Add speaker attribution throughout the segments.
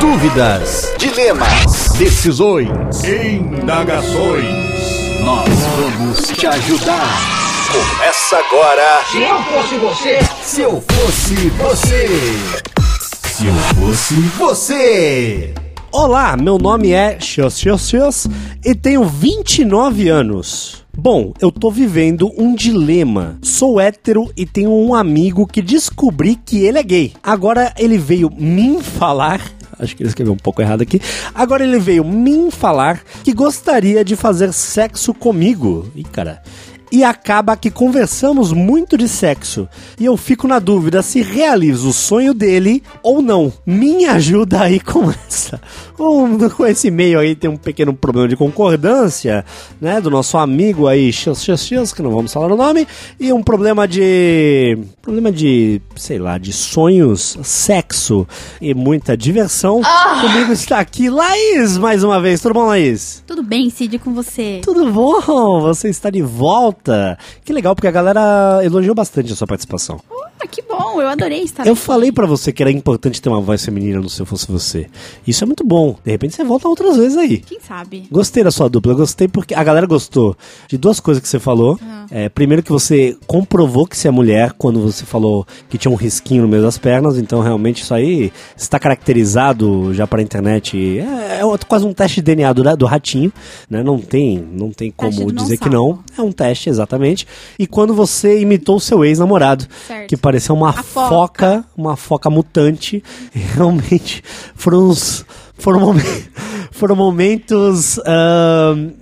Speaker 1: Dúvidas, dilemas, decisões,
Speaker 2: Indagações.
Speaker 1: nós vamos te ajudar. Começa agora.
Speaker 3: Se eu fosse você,
Speaker 1: Se eu fosse você. Se eu fosse você.
Speaker 4: Olá, meu nome é Xios Xios Xios e tenho 29 anos. Bom, eu tô vivendo um dilema. Sou hétero e tenho um amigo que descobri que ele é gay. Agora ele veio me falar. Acho que ele escreveu um pouco errado aqui. Agora ele veio me falar que gostaria de fazer sexo comigo. Ih, cara. E acaba que conversamos muito de sexo. E eu fico na dúvida se realizo o sonho dele ou não. Me ajuda aí com essa. Com, com esse e-mail aí tem um pequeno problema de concordância, né? Do nosso amigo aí, X, X, X, que não vamos falar o nome. E um problema de. Problema de, sei lá, de sonhos, sexo e muita diversão. Comigo está aqui Laís, mais uma vez. Tudo bom, Laís?
Speaker 5: Tudo bem, Cid, com você?
Speaker 4: Tudo bom? Você está de volta. Que legal, porque a galera elogiou bastante a sua participação.
Speaker 5: Ah, que bom, eu adorei estar
Speaker 4: Eu
Speaker 5: aqui.
Speaker 4: falei pra você que era importante ter uma voz feminina no Se Eu Fosse Você. Isso é muito bom. De repente você volta outras vezes aí.
Speaker 5: Quem sabe?
Speaker 4: Gostei da sua dupla, gostei porque a galera gostou de duas coisas que você falou. É, primeiro que você comprovou que você é mulher quando você falou que tinha um risquinho no meio das pernas, então realmente isso aí está caracterizado já pra internet. É, é quase um teste de DNA do, do ratinho, né? Não tem, não tem como
Speaker 5: não
Speaker 4: dizer que não. É um teste, exatamente. E quando você imitou o seu ex-namorado, que parecia uma
Speaker 5: foca.
Speaker 4: foca, uma foca mutante. Realmente foram os. Foram, momen- foram momentos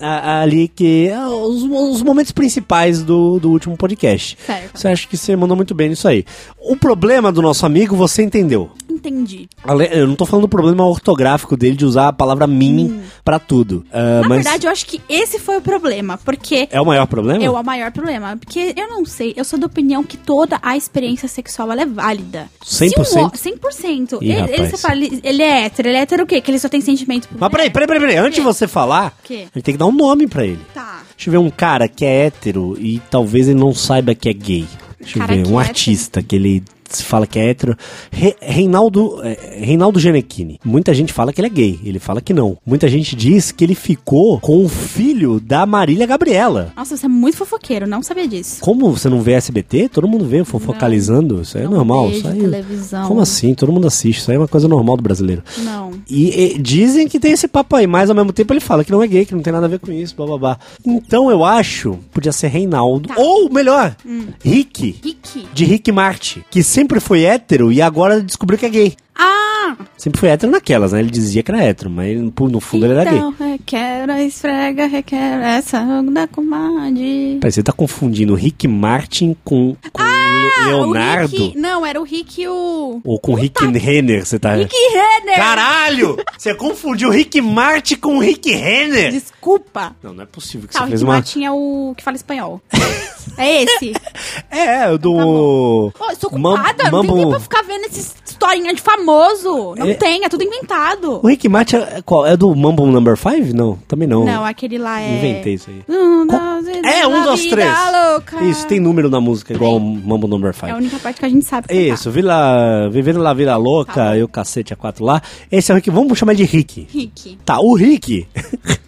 Speaker 4: a- ali que. ah, Os, os momentos principais do, do último podcast.
Speaker 5: Certo.
Speaker 4: Você acha que você mandou muito bem nisso aí. O problema do nosso amigo, você entendeu.
Speaker 5: Entendi.
Speaker 4: Eu não tô falando do problema ortográfico dele de usar a palavra mim pra tudo. Ah,
Speaker 5: Na
Speaker 4: mas
Speaker 5: verdade, eu acho que esse foi o problema, porque
Speaker 4: é o maior problema?
Speaker 5: é o maior problema. Porque eu não sei, eu sou da opinião que toda a experiência sexual é válida. Se um
Speaker 4: 100%?
Speaker 5: ho- 100%.
Speaker 4: Ih,
Speaker 5: ele, ele,
Speaker 4: rapaz.
Speaker 5: você fala, ele, ele é hétero. Ele é hétero o quê? Que ele só tem sentimento por
Speaker 4: Mas peraí, peraí, peraí, peraí. Antes de você falar,
Speaker 5: Quê?
Speaker 4: a gente tem que dar um nome pra ele.
Speaker 5: Tá.
Speaker 4: Deixa eu ver um cara que é hétero e talvez ele não saiba que é gay. Deixa
Speaker 5: Cara
Speaker 4: eu ver, um
Speaker 5: é
Speaker 4: artista que ele se fala que é hétero. Re- Reinaldo, é, Reinaldo Gianecchini. Muita gente fala que ele é gay, ele fala que não. Muita gente diz que ele ficou com o filho da Marília Gabriela.
Speaker 5: Nossa, você é muito fofoqueiro, não sabia disso.
Speaker 4: Como você não vê SBT? Todo mundo vê fofocalizando. Isso aí é
Speaker 5: Não
Speaker 4: normal.
Speaker 5: vejo
Speaker 4: Isso aí,
Speaker 5: televisão.
Speaker 4: Como assim? Todo mundo assiste. Isso aí é uma coisa normal do brasileiro.
Speaker 5: Não.
Speaker 4: E, e dizem que tem esse papo aí, mas ao mesmo tempo ele fala que não é gay, que não tem nada a ver com isso, blá blá blá. Então eu acho, podia ser Reinaldo.
Speaker 5: Tá.
Speaker 4: Ou melhor, Rick.
Speaker 5: Rick.
Speaker 4: De Rick Martin, que sempre foi hétero e agora descobriu que é gay.
Speaker 5: Ah!
Speaker 4: Sempre foi hétero naquelas, né? Ele dizia que era hétero, mas no fundo ele era gay.
Speaker 5: Então, requer a esfrega, requer essa da comadre.
Speaker 4: Peraí, você tá confundindo Rick Martin com, com Leonardo?
Speaker 5: Ah, O Rick, não, era o Rick e o...
Speaker 4: Ou com Rick Renner, você tá...
Speaker 5: Rick Renner!
Speaker 4: Caralho! Você confundiu Rick Martin com Rick Renner?
Speaker 5: Desculpa.
Speaker 4: Não, não é possível que
Speaker 5: Tá, o
Speaker 4: você
Speaker 5: Rick
Speaker 4: fez uma...
Speaker 5: Martin é o que fala espanhol. é esse.
Speaker 4: É, o do...
Speaker 5: Pô, eu sou culpada, não tem tempo pra ficar vendo essas historinhas de famoso. Não
Speaker 4: É-
Speaker 5: tem, é tudo inventado.
Speaker 4: O Rick Martin é qual? É do Mambo Number 5? Não, também não.
Speaker 5: Não, aquele lá é...
Speaker 4: Inventei isso aí.
Speaker 5: Um, dois,
Speaker 4: É, um,
Speaker 5: vida
Speaker 4: três.
Speaker 5: louca.
Speaker 4: Isso, tem número na música, igual o Mambo Number 5.
Speaker 5: É a única parte que a gente sabe cantar.
Speaker 4: Isso, Vila, Vivendo lá Vila Louca
Speaker 5: Tá
Speaker 4: e o cacete a quatro lá. Esse é o Rick, vamos chamar de Rick.
Speaker 5: Rick.
Speaker 4: Tá, o Rick.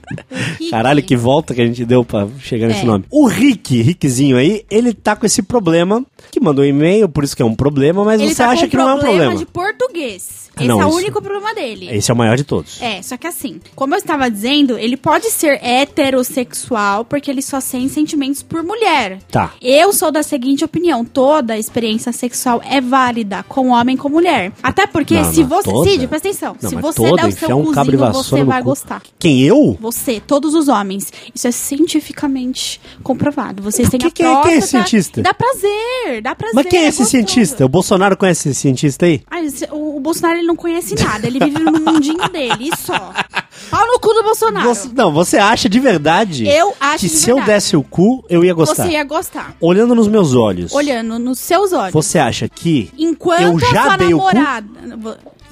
Speaker 4: Caralho, que volta que a gente deu pra chegar nesse
Speaker 5: É.
Speaker 4: nome. O Rick, Rickzinho aí, ele tá com esse problema, que mandou um e-mail, por isso que é um problema, mas
Speaker 5: Ele
Speaker 4: você
Speaker 5: tá
Speaker 4: acha que não é um problema.
Speaker 5: de português. Esse
Speaker 4: Não,
Speaker 5: é o
Speaker 4: isso-
Speaker 5: único problema dele.
Speaker 4: Esse é o maior de todos.
Speaker 5: É, só que assim, como eu estava dizendo, ele pode ser heterossexual porque ele só sente sentimentos por mulher.
Speaker 4: Tá.
Speaker 5: Eu sou da seguinte opinião: toda experiência sexual é válida, com homem com mulher. Até porque
Speaker 4: Não,
Speaker 5: se você.
Speaker 4: toda.
Speaker 5: Cid, presta atenção.
Speaker 4: Não,
Speaker 5: se você
Speaker 4: toda,
Speaker 5: der o seu
Speaker 4: um
Speaker 5: cozinho, você vai
Speaker 4: cu.
Speaker 5: gostar.
Speaker 4: Quem, eu?
Speaker 5: Você, todos os homens. Isso é cientificamente comprovado. Vocês têm
Speaker 4: que
Speaker 5: a
Speaker 4: que é- quem é
Speaker 5: próstata.
Speaker 4: cientista?
Speaker 5: Dá prazer, dá prazer.
Speaker 4: Mas quem é esse
Speaker 5: gostoso.
Speaker 4: cientista? O Bolsonaro conhece esse cientista aí?
Speaker 5: Esse- o, o Bolsonaro ele não conhece nada, ele vive no mundinho dele, e só. Pau no cu do Bolsonaro.
Speaker 4: Você- não, você acha de verdade
Speaker 5: Eu acho
Speaker 4: que se eu
Speaker 5: verdade.
Speaker 4: desse o cu, eu ia gostar?
Speaker 5: Você ia gostar.
Speaker 4: Olhando nos meus olhos,
Speaker 5: Olhando nos seus olhos.
Speaker 4: você acha que
Speaker 5: Enquanto
Speaker 4: eu já
Speaker 5: a sua
Speaker 4: dei o cu?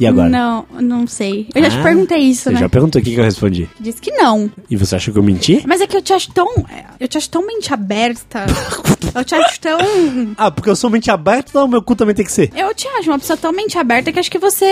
Speaker 4: E agora?
Speaker 5: Não, não sei. Eu já te
Speaker 4: Ah,
Speaker 5: perguntei isso,
Speaker 4: Você
Speaker 5: né?
Speaker 4: já perguntou o que, que eu respondi.
Speaker 5: Disse que não.
Speaker 4: E você acha que eu menti?
Speaker 5: Mas é que eu te acho tão. Eu te acho tão mente aberta. eu te acho tão.
Speaker 4: Ah, porque eu sou mente aberta, então meu cu também tem que ser.
Speaker 5: Eu te acho uma pessoa tão mente aberta que acho que você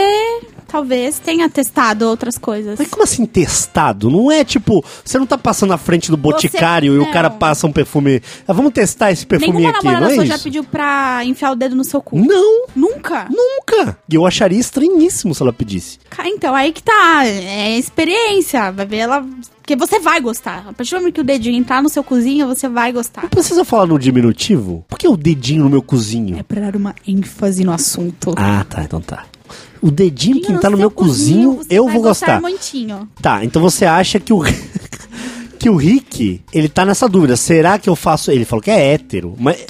Speaker 5: talvez tenha testado outras coisas.
Speaker 4: Mas como assim testado? Não é tipo, você não tá passando na frente do boticário e o cara passa um perfume. Ah, vamos testar esse perfume
Speaker 5: Nenhuma
Speaker 4: aqui,
Speaker 5: namorada
Speaker 4: não é
Speaker 5: sua
Speaker 4: isso?
Speaker 5: já pediu pra enfiar o dedo no seu cu.
Speaker 4: Não,
Speaker 5: Nunca?
Speaker 4: nunca. E eu acharia estranhíssimo se ela pedisse.
Speaker 5: Então, aí que tá. É experiência. Vai ver ela. Porque você vai gostar. A partir do momento que o dedinho entrar no seu cozinho, você vai gostar.
Speaker 4: Não precisa falar no diminutivo? Por que o dedinho no meu cozinho?
Speaker 5: É pra dar uma ênfase no assunto.
Speaker 4: Ah, tá, então tá. O dedinho que tá no meu cozinho,
Speaker 5: você
Speaker 4: eu vou gostar.
Speaker 5: Muitinho.
Speaker 4: Tá, então você acha que o. que o Rick, ele tá nessa dúvida. Será que eu faço. Ele falou que é hétero, mas.
Speaker 5: Sim,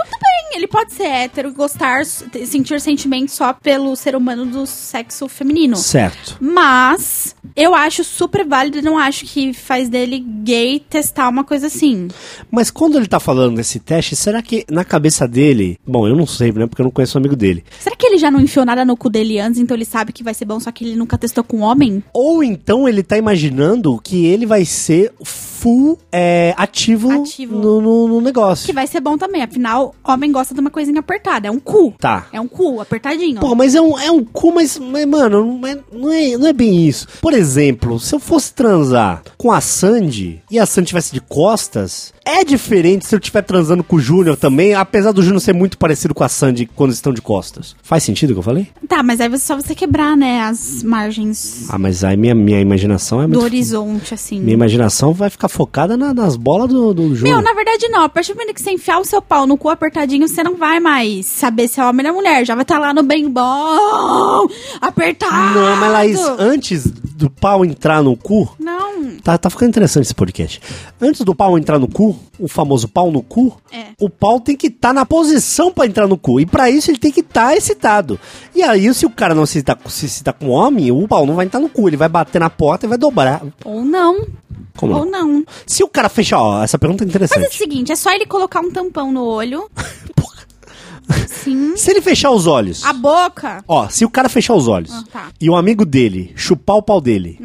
Speaker 5: ele pode ser hétero e gostar, sentir sentimentos só pelo ser humano do sexo feminino.
Speaker 4: Certo.
Speaker 5: Mas eu acho super válido e não acho que faz dele gay testar uma coisa assim.
Speaker 4: Mas quando ele tá falando desse teste, será que na cabeça dele. Bom, eu não sei, né? Porque eu não conheço o amigo dele.
Speaker 5: Será que ele já não enfiou nada no cu dele antes, então ele sabe que vai ser bom, só que ele nunca testou com homem?
Speaker 4: Ou então ele tá imaginando que ele vai ser full é, ativo,
Speaker 5: Ativo.
Speaker 4: No, no- no negócio.
Speaker 5: Que vai ser bom também, afinal, homem gosta de uma coisinha apertada, é um cu.
Speaker 4: Tá.
Speaker 5: É um cu, apertadinho.
Speaker 4: Pô, mas é um, é um cu, mas, mas mano, não é, não, é, não é bem isso. Por exemplo, se eu fosse transar com a Sandy e a Sandy tivesse de costas, é diferente se eu estiver transando com o Júnior também, apesar do Júnior ser muito parecido com a Sandy quando estão de costas. Faz sentido o que eu falei?
Speaker 5: Tá, mas aí você só você quebrar, né, as margens
Speaker 4: Ah, mas aí minha, minha imaginação é
Speaker 5: do
Speaker 4: muito.
Speaker 5: horizonte, assim.
Speaker 4: Minha imaginação vai ficar focada na- nas bolas do, do Júnior.
Speaker 5: Meu, na verdade não. A partir do momento que você enfiar o seu pau no cu apertadinho, você não vai mais saber se é homem ou mulher. Já vai estar lá no bem bom, apertado.
Speaker 4: Não, mas Laís, antes do pau entrar no cu,
Speaker 5: Não.
Speaker 4: Tá, tá ficando interessante esse podcast. Antes do pau entrar no cu, o famoso pau no cu,
Speaker 5: É.
Speaker 4: o pau tem que estar na posição pra entrar no cu. E pra isso ele tem que estar excitado. E aí, se o cara não se excita, se excita com homem, o pau não vai entrar no cu. Ele vai bater na porta e vai dobrar.
Speaker 5: Ou não.
Speaker 4: Como
Speaker 5: Ou
Speaker 4: não? Se o cara fechar, ó, essa pergunta é
Speaker 5: Mas é o
Speaker 4: interessante.
Speaker 5: seguinte, é só ele colocar um tampão no olho. Sim.
Speaker 4: Se ele fechar os olhos,
Speaker 5: A boca.
Speaker 4: ó, se o cara fechar os olhos
Speaker 5: Ah, tá.
Speaker 4: e o amigo dele chupar o pau dele,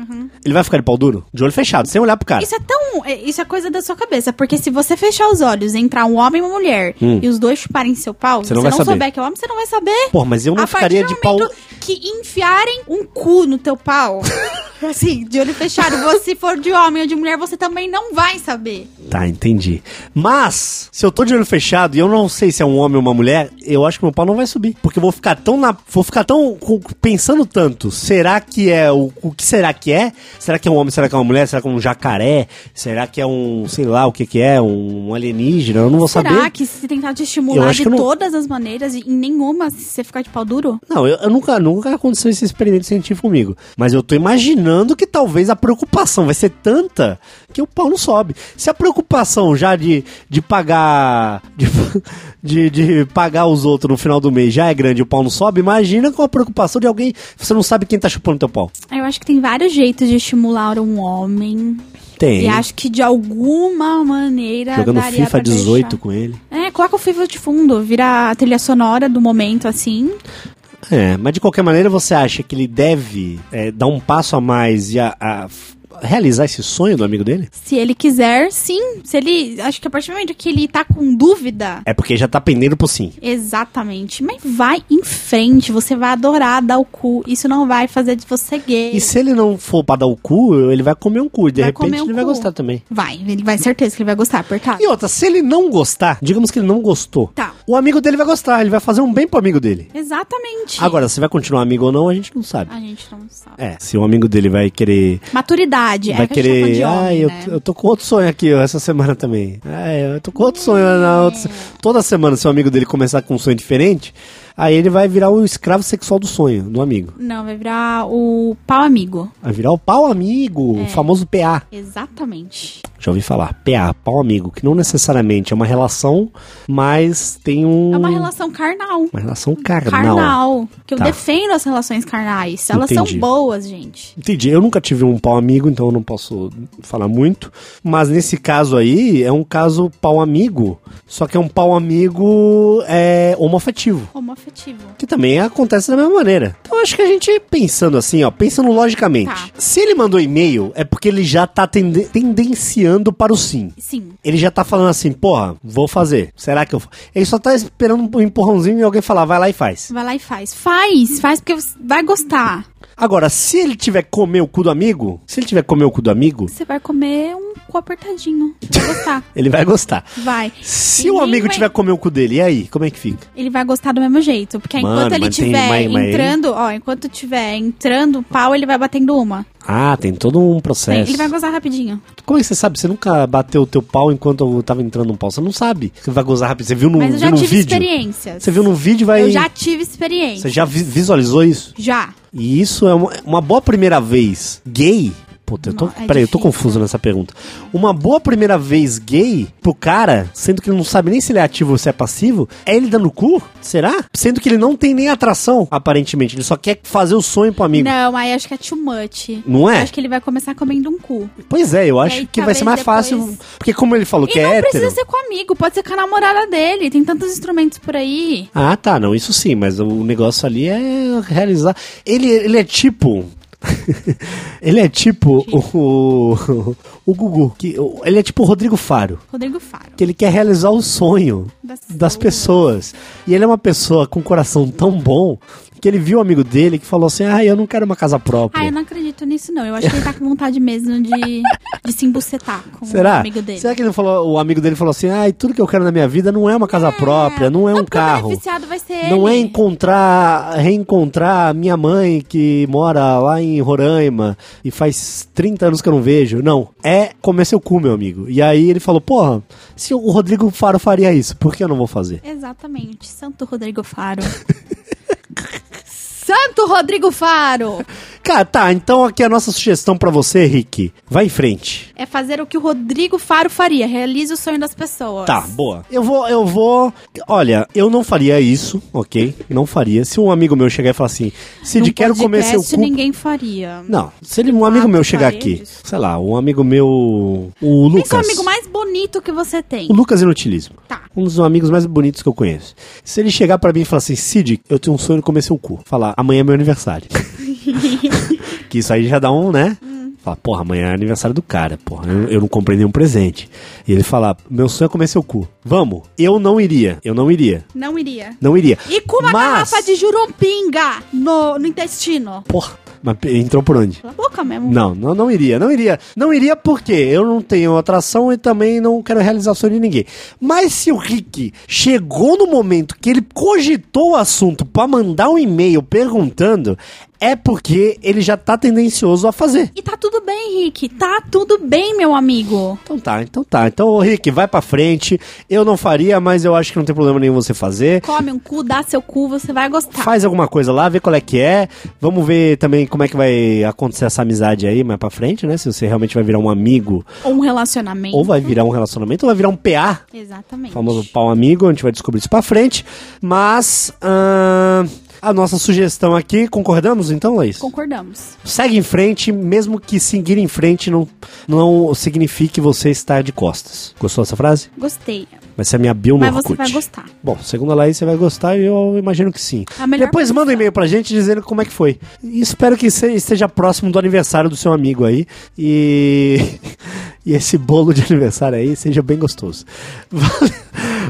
Speaker 4: ele vai ficar de pau duro? De olho fechado, sem olhar pro cara.
Speaker 5: Isso é tão. é- Isso é coisa da sua cabeça. Porque se você fechar os olhos, entrar um homem e uma mulher e os dois chuparem seu pau,
Speaker 4: Você
Speaker 5: você
Speaker 4: não
Speaker 5: não,
Speaker 4: vai saber.
Speaker 5: souber que é homem, você não vai saber.
Speaker 4: Pô, mas eu não
Speaker 5: a
Speaker 4: ficaria de pau.
Speaker 5: que enfiarem um cu no teu pau, assim, de olho fechado, você se for de homem ou de mulher, você também não vai saber.
Speaker 4: Tá, entendi. Mas, se eu tô de olho fechado e eu não sei se é um homem ou uma mulher, eu acho que meu pau não vai subir. Porque eu vou ficar tão na. Vou ficar tão. pensando tanto. Será que é o. O que será que é? Será que é um homem? Será que é uma mulher? Será que é um jacaré? Será que é um. sei lá o que que é? Um alienígena? Eu não vou
Speaker 5: Será
Speaker 4: saber.
Speaker 5: que se tentar te estimular de
Speaker 4: não-
Speaker 5: todas as maneiras, em nenhuma, se você ficar de pau duro?
Speaker 4: Não, eu, eu nunca, nunca aconteceu esse experimento científico comigo. Mas eu tô imaginando que talvez a preocupação vai ser tanta que o pau não sobe. Se a preocupação já de, de pagar. De, de, de pagar os outros no final do mês já é grande e o pau não sobe, imagina com a preocupação de alguém. Você não sabe quem tá chupando teu pau.
Speaker 5: Eu acho que tem vários jeitos de estimular um homem.
Speaker 4: Tem.
Speaker 5: E acho que de alguma maneira.
Speaker 4: Jogando FIFA
Speaker 5: pra
Speaker 4: 18
Speaker 5: deixar.
Speaker 4: com ele.
Speaker 5: É, coloca o FIFA de fundo, vira a trilha sonora do momento assim.
Speaker 4: É, mas de qualquer maneira você acha que ele deve é, dar um passo a mais e a- a realizar esse sonho do amigo dele?
Speaker 5: Se ele quiser, sim. Se ele. Acho que a partir do momento que ele tá com dúvida.
Speaker 4: É porque já tá pendendo pro sim.
Speaker 5: Exatamente. Mas vai em frente. Você vai adorar dar o cu. Isso não vai fazer de você gay.
Speaker 4: E se ele não for pra dar o cu, ele vai comer um cu. E de
Speaker 5: Vai
Speaker 4: repente
Speaker 5: um
Speaker 4: ele vai
Speaker 5: cu.
Speaker 4: gostar também.
Speaker 5: Vai, ele vai certeza que ele vai gostar, apertado.
Speaker 4: E outra, se ele não gostar, digamos que ele não gostou,
Speaker 5: Tá.
Speaker 4: o amigo dele vai gostar, ele vai fazer um bem pro amigo dele.
Speaker 5: Exatamente.
Speaker 4: Agora, se vai continuar amigo ou não, a gente não sabe.
Speaker 5: A gente não sabe.
Speaker 4: É, se o amigo dele vai querer.
Speaker 5: Maturidade.
Speaker 4: Vai
Speaker 5: é gente tá
Speaker 4: querer.
Speaker 5: homem,
Speaker 4: Ai, eu,
Speaker 5: né?
Speaker 4: eu tô com outro sonho aqui essa semana também. Ai, eu tô com outro sonho na outra. Toda semana, se o amigo dele começar com um sonho diferente, aí ele vai virar o escravo sexual do sonho, do amigo.
Speaker 5: Não, vai virar o pau amigo.
Speaker 4: Vai virar o pau amigo,
Speaker 5: É.
Speaker 4: o famoso PA.
Speaker 5: Exatamente.
Speaker 4: Já ouvi falar. PA, pau amigo, que não necessariamente é uma relação, mas tem um.
Speaker 5: É uma relação carnal.
Speaker 4: uma relação carnal.
Speaker 5: Carnal. Que eu
Speaker 4: Tá.
Speaker 5: defendo as relações carnais. Elas
Speaker 4: Entendi.
Speaker 5: são boas, gente.
Speaker 4: Entendi. Eu nunca tive um pau amigo, então eu não posso falar muito. Mas nesse caso aí, é um caso pau amigo. Só que é um pau amigo é, homoafetivo.
Speaker 5: Homoafetivo. Afetivo.
Speaker 4: Que também acontece da mesma maneira. Então acho que a gente, pensando assim, ó, pensando logicamente.
Speaker 5: Tá.
Speaker 4: Se ele mandou e-mail, é porque ele já tá tende- tendenciando para o sim.
Speaker 5: Sim.
Speaker 4: Ele já tá falando assim, porra, vou fazer. Será que eu. fa-" Ele só tá esperando um empurrãozinho e alguém falar, vai lá e faz.
Speaker 5: Vai lá e faz. Faz, faz porque você vai gostar.
Speaker 4: Agora, se ele tiver comer o cu do amigo, se ele tiver comer o cu do amigo,
Speaker 5: Você vai comer um cu apertadinho. Vai gostar.
Speaker 4: ele vai gostar.
Speaker 5: Vai.
Speaker 4: Se
Speaker 5: E
Speaker 4: o amigo
Speaker 5: vai-
Speaker 4: tiver comer o cu dele, e aí? Como é que fica?
Speaker 5: Ele vai gostar do mesmo jeito. Porque
Speaker 4: Mano,
Speaker 5: enquanto ele tiver
Speaker 4: mas ele-
Speaker 5: entrando, ó, enquanto tiver entrando o pau, ele vai batendo uma.
Speaker 4: Ah, tem todo um processo.
Speaker 5: Ele vai gozar rapidinho.
Speaker 4: Como é que você sabe? Você nunca bateu o teu pau enquanto tava entrando um pau. Você não sabe. Você vai gozar rápido. Você viu no,
Speaker 5: Mas eu já tive
Speaker 4: vídeo?
Speaker 5: experiências.
Speaker 4: Você viu no vídeo vai.
Speaker 5: Eu já tive experiência.
Speaker 4: Você já vi- visualizou isso?
Speaker 5: Já.
Speaker 4: E isso é uma, uma boa primeira vez gay. Puta, eu tô.
Speaker 5: Não, é
Speaker 4: peraí, eu tô confuso nessa pergunta. Uma boa primeira vez gay pro cara, sendo que ele não sabe nem se ele é ativo ou se é passivo, é ele dando cu? Será? Sendo que ele não tem nem atração, aparentemente. Ele só quer fazer o sonho pro amigo.
Speaker 5: Não, aí acho que é too much.
Speaker 4: Não é?
Speaker 5: Acho que ele vai começar comendo um cu.
Speaker 4: Pois é, eu acho
Speaker 5: aí,
Speaker 4: que vai ser mais
Speaker 5: talvez
Speaker 4: fácil.
Speaker 5: depois-
Speaker 4: Porque como ele falou
Speaker 5: E
Speaker 4: que
Speaker 5: não
Speaker 4: é hétero.
Speaker 5: precisa ser com amigo, pode ser com a namorada dele. Tem tantos instrumentos por aí.
Speaker 4: Ah, tá, não, isso sim, mas o negócio ali é realizar. Ele, ele é tipo. ele é tipo o, o, o Gugu. Que, ele é tipo o Rodrigo Faro.
Speaker 5: Rodrigo Faro.
Speaker 4: Que ele quer realizar o sonho
Speaker 5: Das
Speaker 4: das pessoas. E ele é uma pessoa com um coração tão bom que ele viu um amigo dele que falou assim: Ah, eu não quero uma casa própria.
Speaker 5: Ah, eu não acredito nisso, não. Eu acho que ele tá com vontade mesmo de, de se embucetar com o
Speaker 4: Será?
Speaker 5: amigo dele.
Speaker 4: Será que ele falou, o amigo dele falou assim: Ah, tudo que eu quero na minha vida não é uma casa própria, não é um
Speaker 5: porque o
Speaker 4: carro.
Speaker 5: beneficiado vai ser
Speaker 4: Não é
Speaker 5: ele.
Speaker 4: encontrar, reencontrar minha mãe que mora lá em Roraima e faz 30 anos que eu não vejo. Não, é comer seu cu, meu amigo. E aí ele falou, porra, se o Rodrigo Faro faria isso, por que eu não vou fazer?
Speaker 5: Exatamente. Santo Rodrigo Faro. Santo Rodrigo Faro!
Speaker 4: Cara, tá, então aqui a nossa sugestão pra você, Rick. Vai em frente.
Speaker 5: É fazer o que o Rodrigo Faro faria. Realize o sonho das pessoas.
Speaker 4: Tá, boa. Eu vou, eu vou. Olha, eu não faria isso, ok? Não faria. Se um amigo meu chegar e falar assim, Cid, quero comer seu cu.
Speaker 5: ninguém faria.
Speaker 4: Não, se ele, um amigo meu chegar aqui, sei lá, um amigo meu. O Lucas.
Speaker 5: Pensa o amigo mais bonito que você tem.
Speaker 4: O Lucas Inutilismo.
Speaker 5: Tá.
Speaker 4: Um dos amigos mais bonitos que eu conheço. Se ele chegar pra mim e falar assim, Cid, eu tenho um sonho de comer seu cu. Falar, amanhã é meu aniversário. que isso aí já dá um, né? Fala, porra, amanhã é aniversário do cara, porra, eu, eu não comprei nenhum presente. E ele falar, meu sonho é comer seu cu. Vamos. Eu não iria, eu não iria.
Speaker 5: Não iria.
Speaker 4: Não iria.
Speaker 5: E com uma
Speaker 4: Mas-
Speaker 5: garrafa de jurumpinga no, no intestino.
Speaker 4: Porra, mas entrou por onde?
Speaker 5: Pela boca mesmo.
Speaker 4: Não, não, não iria, não iria. Não iria porque eu não tenho atração e também não quero realizar o sonho de ninguém. Mas se o Rick chegou no momento que ele cogitou o assunto pra mandar um e-mail perguntando, é porque ele já tá tendencioso a fazer.
Speaker 5: E tá tudo bem, Rick. Tá tudo bem, meu amigo.
Speaker 4: Então tá, então tá. Então, ô, Rick, vai pra frente. Eu não faria, mas eu acho que não tem problema nenhum você fazer.
Speaker 5: Come um cu, dá seu cu, você vai gostar.
Speaker 4: Faz alguma coisa lá, vê qual é que é. Vamos ver também como é que vai acontecer essa amizade aí mais pra frente, né? Se você realmente vai virar um amigo
Speaker 5: Ou um relacionamento.
Speaker 4: ou vai virar um relacionamento, ou vai virar um PA,
Speaker 5: Exatamente.
Speaker 4: famoso pau amigo, a gente vai descobrir isso pra frente. Mas ahn, a nossa sugestão aqui, concordamos então, Laís?
Speaker 5: Concordamos.
Speaker 4: Segue em frente, mesmo que seguir em frente não, não signifique você estar de costas. Gostou dessa frase?
Speaker 5: Gostei.
Speaker 4: Vai ser a minha bio no
Speaker 5: Mas você
Speaker 4: Orkut.
Speaker 5: vai gostar.
Speaker 4: Bom, segundo a Laís, você vai gostar e eu imagino que sim. Depois manda um e-mail pra gente dizendo como é que foi. E espero que você esteja próximo do aniversário do seu amigo aí. E, e esse bolo de aniversário aí seja bem gostoso. Valeu,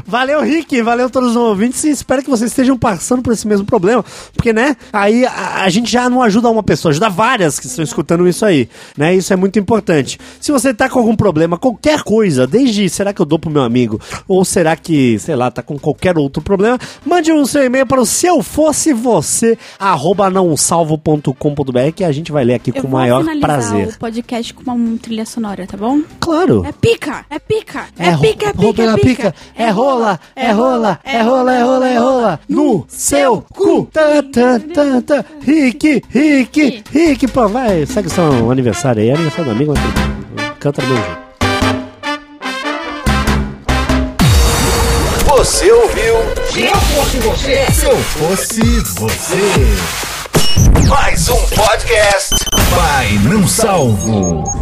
Speaker 4: valeu, Rick. Valeu todos os ouvintes. E espero que vocês estejam passando por esse mesmo problema. Porque, né, aí a, a gente já não ajuda uma pessoa, ajuda várias que estão escutando isso aí. Né? Isso é muito importante. Se você tá com algum problema, qualquer coisa, desde será que eu dou pro meu amigo? Ou será que, sei lá, tá com qualquer outro problema, mande o seu e-mail para o se eu fosse você, arroba nãosalvo.com.br que a gente vai ler aqui
Speaker 5: Eu
Speaker 4: com o maior prazer.
Speaker 5: o podcast com uma trilha sonora, tá bom?
Speaker 4: Claro.
Speaker 5: É pica, é pica,
Speaker 4: É
Speaker 5: é, pica, é pica, é pica.
Speaker 4: É rola, é rola, é rola, é rola, é rola. No seu cu. Rick, Rick, Rick. Pô, vai, segue o seu aniversário aí. Aniversário do amigo, mas canta do meu jeito.
Speaker 1: Você ouviu? Se eu fosse você. Se eu fosse você. Mais um podcast. Vai, não salvo.